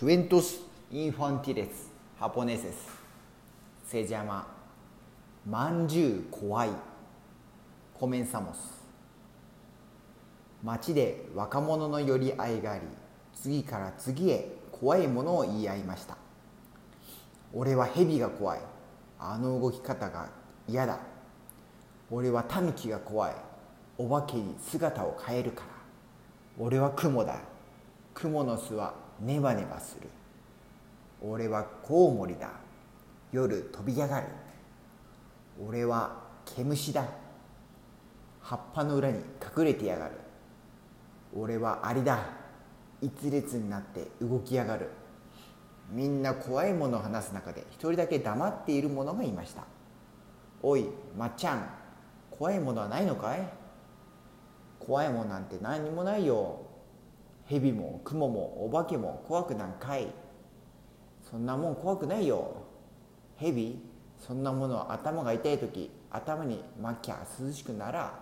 クエントス・インファンティレス・ハポネセスセジャマまんじゅう怖いコメンサモス街で若者の寄り合いがあり次から次へ怖いものを言い合いました俺は蛇が怖いあの動き方が嫌だ俺はタヌキが怖いお化けに姿を変えるから俺は雲だ雲の巣はネバネバする。俺はコウモリだ。夜飛び上がる。俺は毛虫だ。葉っぱの裏に隠れてやがる。俺はアリだ。一列になって動きやがる。みんな怖いものを話す中で一人だけ黙っている者がいました。おいまっちゃん怖いものはないのかい？怖いものなんて何にもないよ。蛇も雲もお化けも怖くなんかい。そんなもん怖くないよ。蛇そんなものは頭が痛い時頭に巻きゃ涼しくなら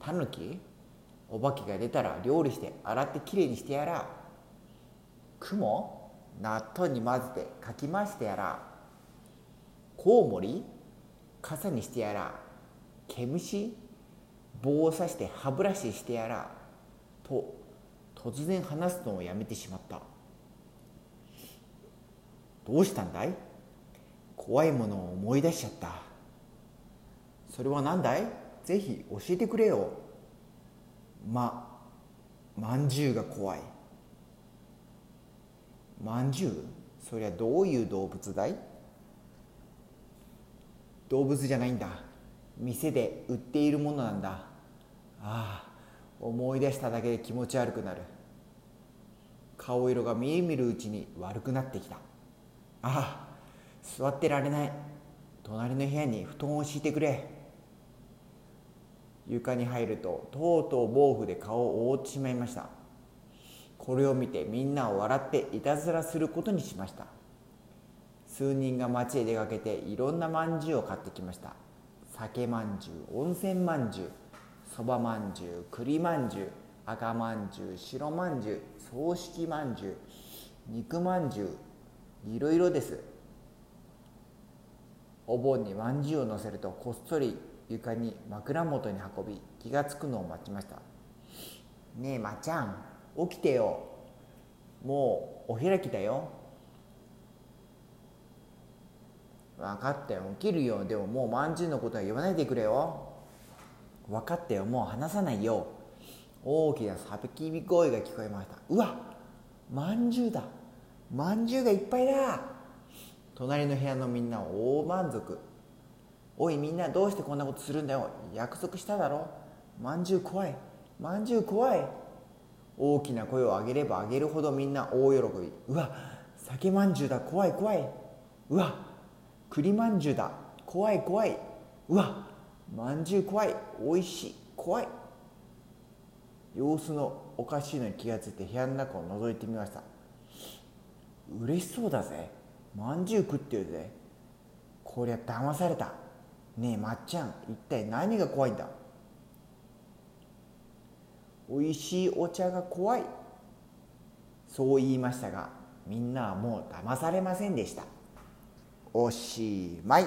タヌキお化けが出たら料理して洗ってきれいにしてやら雲納豆に混ぜてかき回してやらコウモリ傘にしてやら毛虫棒を刺して歯ブラシしてやらと突然話すのをやめてしまった。どうしたんだい？怖いものを思い出しちゃった。それは何だい？ぜひ教えてくれよ。ままんじゅうが怖い。まんじゅう？そりゃどういう動物だい？動物じゃないんだ。店で売っているものなんだ。ああ。思い出しただけで気持ち悪くなる。顔色がみるみるうちに悪くなってきた。ああ座ってられない。隣の部屋に布団を敷いてくれ。床に入るととうとう毛布で顔を覆ってしまいました。これを見てみんなを笑っていたずらすることにしました。数人が町へ出かけていろんなまんじゅうを買ってきました。酒まんじゅう温泉まんじゅう。そばまんじゅう栗まんじゅう赤まんじゅう白まんじゅう葬式まんじゅう肉まんじゅういろいろです。お盆にまんじゅうを乗せるとこっそり床に枕元に運び気が付くのを待ちました。ねえまちゃん起きてよ。もうお開きだよ。分かったよ。起きるよ。でももうまんじゅうのことは言わないでくれよ。分かったよもう話さないよ。大きな叫び声が聞こえました。うわまんじゅうだ。まんじゅうがいっぱいだ。隣の部屋のみんな大満足。おいみんなどうしてこんなことするんだよ。約束しただろ。まんじゅう怖い。まんじゅう怖い。大きな声を上げれば上げるほどみんな大喜び。うわ酒まんじゅうだ。怖い怖い。うわ栗まんじゅうだ。怖い怖い。うわまんじゅう怖いおいしい怖い。様子のおかしいのに気がついて部屋の中を覗いてみました。嬉しそうだぜ。まんじゅう食ってるぜ。こりゃ騙された。ねえまっちゃん一体何が怖いんだ？おいしいお茶が怖い。そう言いましたがみんなはもう騙されませんでした。おしまい。